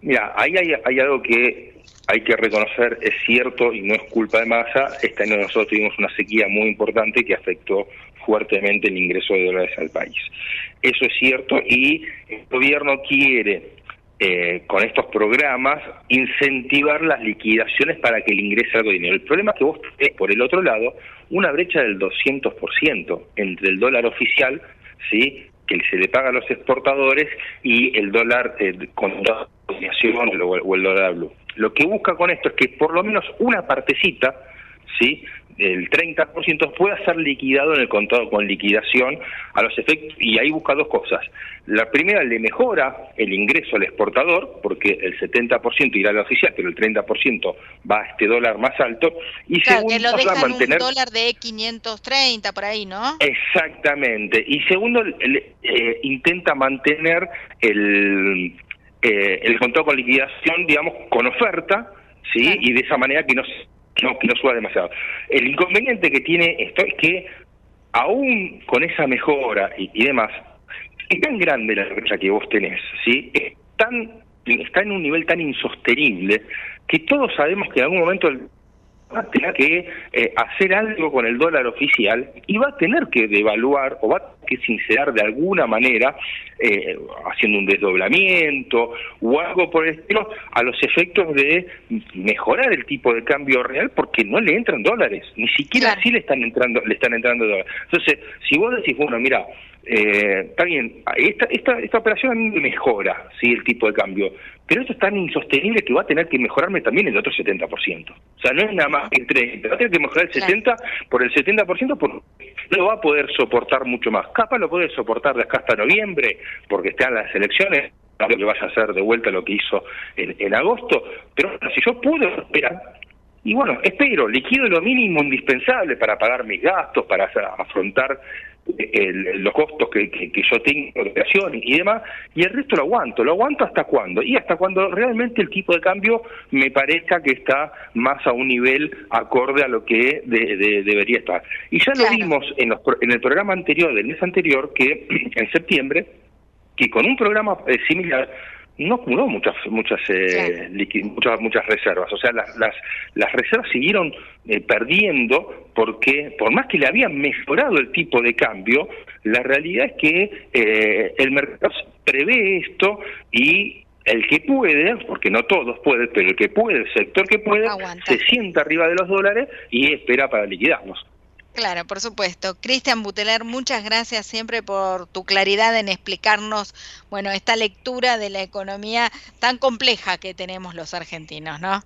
Speaker 15: Mira, ahí hay, algo que hay que reconocer, es cierto y no es culpa de masa, este año nosotros tuvimos una sequía muy importante que afectó fuertemente el ingreso de dólares al país. Eso es cierto y el gobierno quiere eh, con estos programas incentivar las liquidaciones para que le ingrese algo de dinero. El problema es que vos por el otro lado, una brecha del 200% entre el dólar oficial, ¿sí? que se le paga a los exportadores, y el dólar eh, con o el dólar blue. Lo que busca con esto es que por lo menos una partecita, ¿sí? el 30% pueda ser liquidado en el contado con liquidación a los efectos y ahí busca dos cosas. La primera le mejora el ingreso al exportador porque el 70% irá al oficial, pero el 30% va a este dólar más alto y
Speaker 2: segundo que lo dejan mantener un dólar de 530 por ahí, ¿no?
Speaker 15: Exactamente. Y segundo eh, intenta mantener el eh, el contado con liquidación, digamos, con oferta, ¿sí? Y de esa manera que no no, no suba demasiado. El inconveniente que tiene esto es que, aún con esa mejora y, demás, es tan grande la brecha que vos tenés, ¿sí? Es tan, está en un nivel tan insostenible que todos sabemos que en algún momento el va a tener que eh, hacer algo con el dólar oficial y va a tener que devaluar o va a tener que sincerar de alguna manera, eh, haciendo un desdoblamiento o algo por el estilo, a los efectos de mejorar el tipo de cambio real porque no le entran dólares, ni siquiera así le están entrando, le están entrando dólares. Entonces, si vos decís, bueno, mira, eh, está bien, esta, esta, esta operación mejora ¿sí? el tipo de cambio, pero esto es tan insostenible que va a tener que mejorarme también el otro 70%. O sea, no es nada más que el 30%, va a tener que mejorar el 70% por el 70% porque no va a poder soportar mucho más. Capaz lo puede soportar de acá hasta noviembre porque están las elecciones, no que vaya a hacer de vuelta lo que hizo en, en agosto, pero si yo pude esperar, y bueno, espero, liquido lo mínimo indispensable para pagar mis gastos, para afrontar los costos que, yo tengo de operación y demás, y el resto lo aguanto. ¿Lo aguanto hasta cuándo? Y hasta cuando realmente el tipo de cambio me parezca que está más a un nivel acorde a lo que debería estar. Y ya lo vimos en, en el programa anterior, del mes anterior, que en septiembre, que con un programa eh, similar no acumuló muchas muchas, eh, muchas muchas reservas. O sea las las, las reservas siguieron eh, perdiendo porque por más que le habían mejorado el tipo de cambio la realidad es que eh, el mercado prevé esto y el que puede, porque no todos pueden, pero el que puede, el sector que puede, se sienta arriba de los dólares y espera para liquidarlos.
Speaker 2: Claro, por supuesto. Cristian Buteler, muchas gracias siempre por tu claridad en explicarnos, bueno, esta lectura de la economía tan compleja que tenemos los argentinos, ¿no?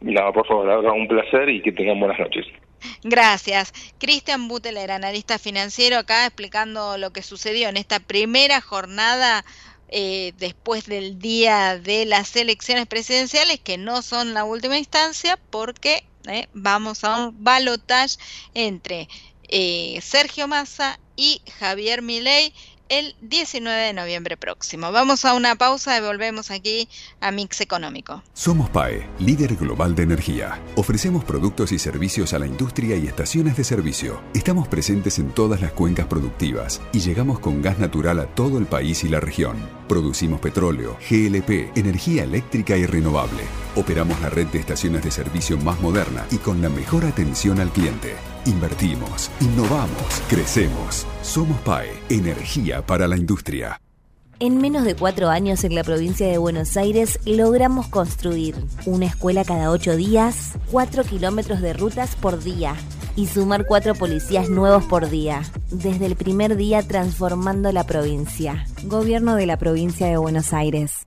Speaker 15: No, por favor, un placer y que tengan buenas noches.
Speaker 2: Gracias. Cristian Buteler, analista financiero, acá explicando lo que sucedió en esta primera jornada eh, después del día de las elecciones presidenciales, que no son la última instancia, porque ¿eh? vamos a un balotage entre eh, Sergio Massa y Javier Milei el 19 de noviembre próximo. Vamos a una pausa y volvemos aquí a Mix Económico.
Speaker 16: Somos PAE, líder global de energía. Ofrecemos productos y servicios a la industria y estaciones de servicio. Estamos presentes en todas las cuencas productivas y llegamos con gas natural a todo el país y la región. Producimos petróleo, GLP, energía eléctrica y renovable. Operamos la red de estaciones de servicio más moderna y con la mejor atención al cliente. Invertimos, innovamos, crecemos. Somos PAE, energía para la industria.
Speaker 5: En menos de cuatro años en la provincia de Buenos Aires logramos construir una escuela cada ocho días, cuatro kilómetros de rutas por día y sumar cuatro policías nuevos por día. Desde el primer día transformando la provincia. Gobierno de la provincia de Buenos Aires.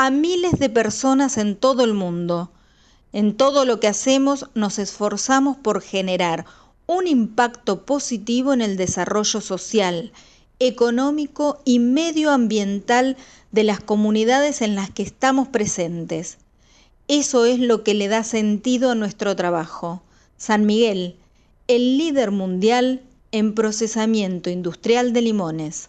Speaker 2: a miles de personas en todo el mundo. En todo lo que hacemos nos esforzamos por generar un impacto positivo en el desarrollo social, económico y medioambiental de las comunidades en las que estamos presentes. Eso es lo que le da sentido a nuestro trabajo. San Miguel, el líder mundial en procesamiento industrial de limones.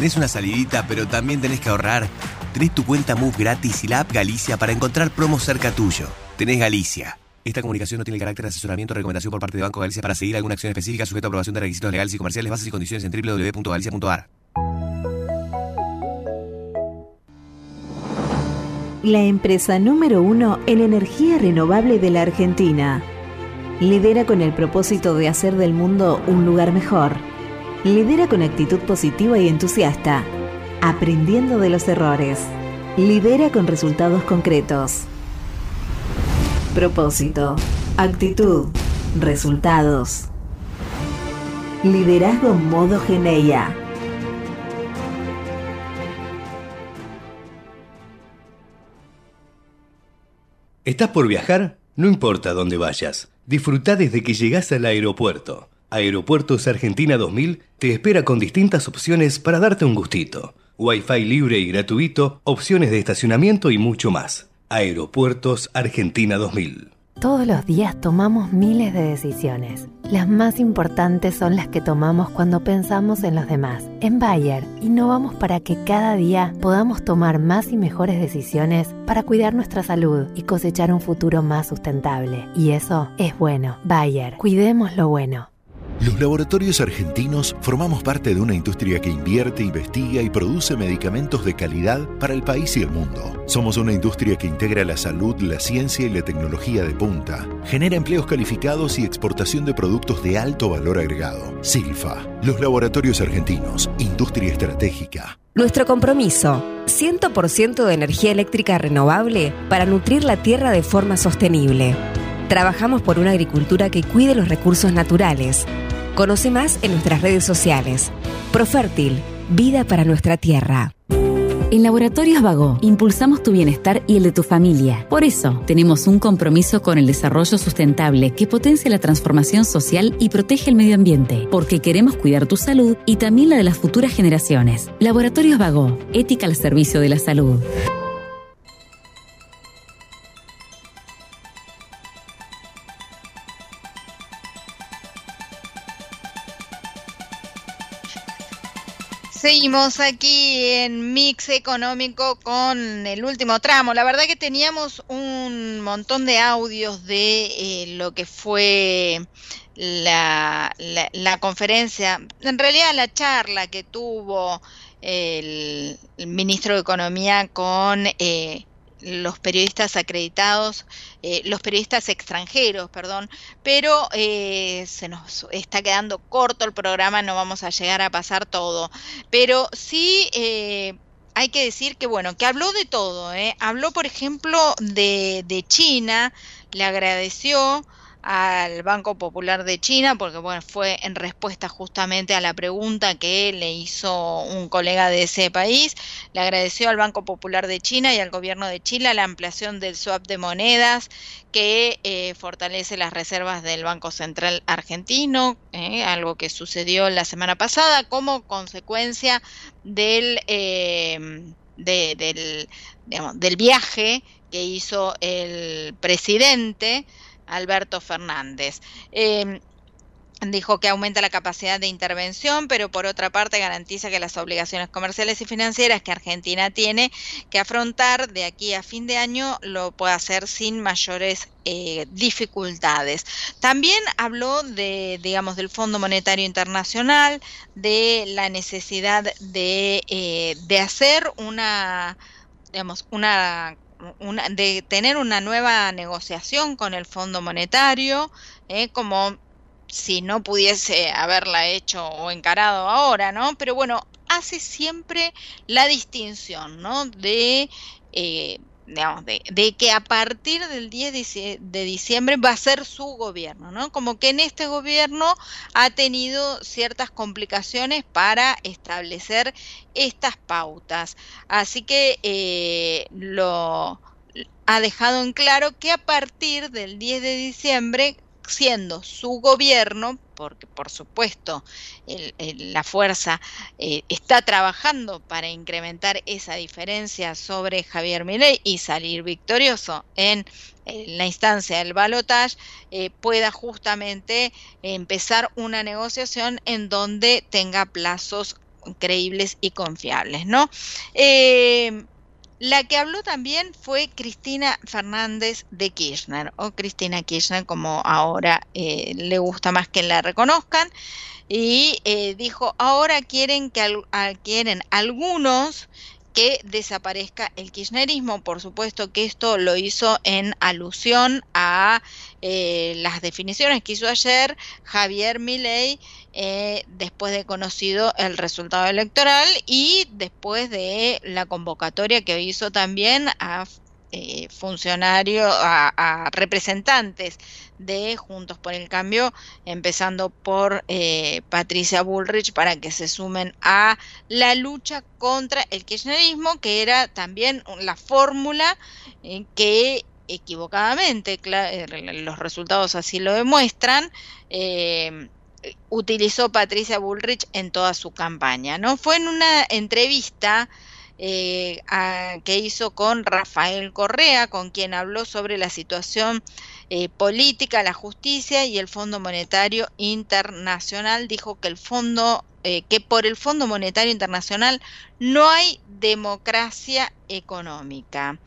Speaker 7: Tenés una salidita, pero también tenés que ahorrar. Tenés tu cuenta Move gratis y la app Galicia para encontrar promos cerca tuyo. Tenés Galicia. Esta comunicación no tiene el carácter de asesoramiento o recomendación por parte de Banco Galicia para seguir alguna acción específica sujeto a aprobación de requisitos legales y comerciales, bases y condiciones en www.galicia.ar.
Speaker 8: La empresa número uno en energía renovable de la Argentina. Lidera con el propósito de hacer del mundo un lugar mejor Lidera con actitud positiva y entusiasta, aprendiendo de los errores. Lidera con resultados concretos. Propósito, actitud, resultados. Liderazgo modo Geneia.
Speaker 9: ¿Estás por viajar? No importa dónde vayas. Disfruta desde que llegas al aeropuerto. Aeropuertos Argentina 2000 te espera con distintas opciones para darte un gustito. Wi-Fi libre y gratuito, opciones de estacionamiento y mucho más. Aeropuertos Argentina 2000.
Speaker 10: Todos los días tomamos miles de decisiones. Las más importantes son las que tomamos cuando pensamos en los demás. En Bayer, innovamos para que cada día podamos tomar más y mejores decisiones para cuidar nuestra salud y cosechar un futuro más sustentable. Y eso es bueno. Bayer, cuidemos lo bueno.
Speaker 11: Los laboratorios argentinos formamos parte de una industria que invierte, investiga y produce medicamentos de calidad para el país y el mundo. Somos una industria que integra la salud, la ciencia y la tecnología de punta. Genera empleos calificados y exportación de productos de alto valor agregado. Silfa, los laboratorios argentinos, industria estratégica.
Speaker 12: Nuestro compromiso, 100% de energía eléctrica renovable para nutrir la tierra de forma sostenible. Trabajamos por una agricultura que cuide los recursos naturales Conoce más en nuestras redes sociales. Profértil, vida para nuestra tierra.
Speaker 13: En Laboratorios Vago impulsamos tu bienestar y el de tu familia. Por eso, tenemos un compromiso con el desarrollo sustentable que potencia la transformación social y protege el medio ambiente, porque queremos cuidar tu salud y también la de las futuras generaciones. Laboratorios Vago, ética al servicio de la salud.
Speaker 2: Seguimos aquí en Mix Económico con el último tramo. La verdad que teníamos un montón de audios de eh, lo que fue la, la, conferencia, en realidad la charla que tuvo el, ministro de Economía con eh, los periodistas acreditados, eh, los periodistas extranjeros, perdón, pero eh, se nos está quedando corto el programa, no vamos a llegar a pasar todo, pero sí eh, hay que decir que bueno, que habló de todo, habló por ejemplo de China, le agradeció al Banco Popular de China, porque bueno, fue en respuesta justamente a la pregunta que le hizo un colega de ese país. Le agradeció al Banco Popular de China y al gobierno de Chile la ampliación del swap de monedas que eh, fortalece las reservas del Banco Central argentino, eh, algo que sucedió la semana pasada como consecuencia del, eh, del, del viaje que hizo el presidente Alberto Fernández. Em, dijo que aumenta la capacidad de intervención, pero por otra parte garantiza que las obligaciones comerciales y financieras que Argentina tiene que afrontar de aquí a fin de año lo puede hacer sin mayores eh, dificultades. También habló de, digamos, del Fondo Monetario Internacional, de la necesidad de, eh, de hacer una, digamos, una de tener una nueva negociación con el Fondo Monetario, eh, como si no pudiese haberla hecho o encarado ahora, ¿no? Pero bueno, hace siempre la distinción, ¿no? De eh, de, que a partir del 10 de diciembre va a ser su gobierno, ¿no? Como que en este gobierno ha tenido ciertas complicaciones para establecer estas pautas. Así que eh, lo ha dejado en claro que a partir del 10 de diciembre siendo su gobierno, porque por supuesto la fuerza eh, está trabajando para incrementar esa diferencia sobre Javier Milei y salir victorioso en, la instancia del balotage, eh, pueda justamente empezar una negociación en donde tenga plazos creíbles y confiables, ¿no? Eh, la que habló también fue Cristina Fernández de Kirchner, o Cristina Kirchner, como ahora eh, le gusta más que la reconozcan, y eh, dijo, ahora quieren que quieren algunos que desaparezca el kirchnerismo. Por supuesto que esto lo hizo en alusión a eh, las definiciones que hizo ayer Javier Milei eh, después de conocido el resultado electoral y después de la convocatoria que hizo también a eh, funcionarios, a, representantes de Juntos por el Cambio, empezando por eh, Patricia Bullrich, para que se sumen a la lucha contra el kirchnerismo, que era también la fórmula eh, que equivocadamente, los resultados así lo demuestran, utilizó Patricia Bullrich en toda su campaña. ¿no? Fue en una entrevista eh, que hizo con Rafael Correa, con quien habló sobre la situación eh, política, la justicia y el Fondo Monetario Internacional. Dijo que el fondo, eh, que por el Fondo Monetario Internacional no hay democracia económica.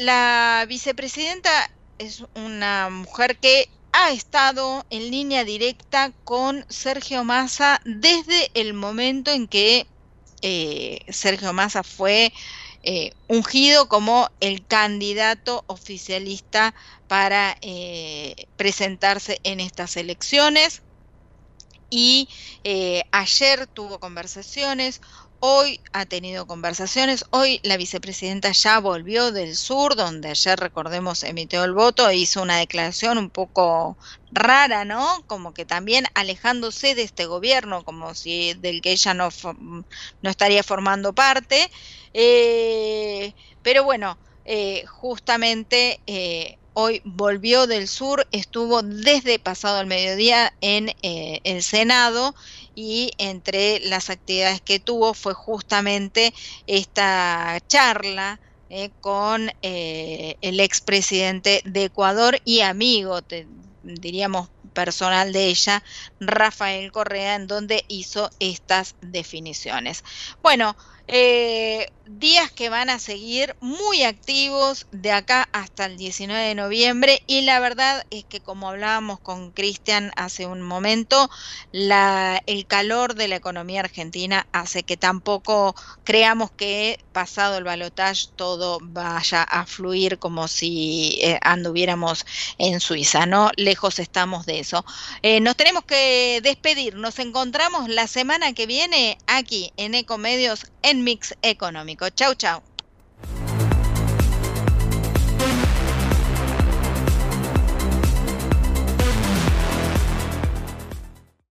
Speaker 2: la vicepresidenta es una mujer que ha estado en línea directa con Sergio Massa desde el momento en que eh, Sergio Massa fue eh, ungido como el candidato oficialista para eh, presentarse en estas elecciones. y ayer tuvo conversaciones, hoy ha tenido conversaciones, hoy la vicepresidenta ya volvió del sur, donde ayer, recordemos, emitió el voto e hizo una declaración un poco rara, ¿no? Como que también alejándose de este gobierno, como si del que ella no, no estaría formando parte. Eh, pero bueno, eh, justamente eh, hoy volvió del sur, estuvo desde pasado el mediodía en el Senado y entre las actividades que tuvo fue justamente esta charla eh, con eh, el expresidente de Ecuador y amigo, diríamos personal de ella, Rafael Correa, en donde hizo estas definiciones. Bueno, eh, días que van a seguir muy activos de acá hasta el 19 de noviembre y la verdad es que como hablábamos con Cristian hace un momento, el calor de la economía argentina hace que tampoco creamos que pasado el balotaje todo vaya a fluir como si eh, anduviéramos en Suiza, ¿no? Lejos estamos de eso. Eh, nos tenemos que despedir, nos encontramos la semana que viene aquí en Ecomedios en Mix Económico. Chau, chau.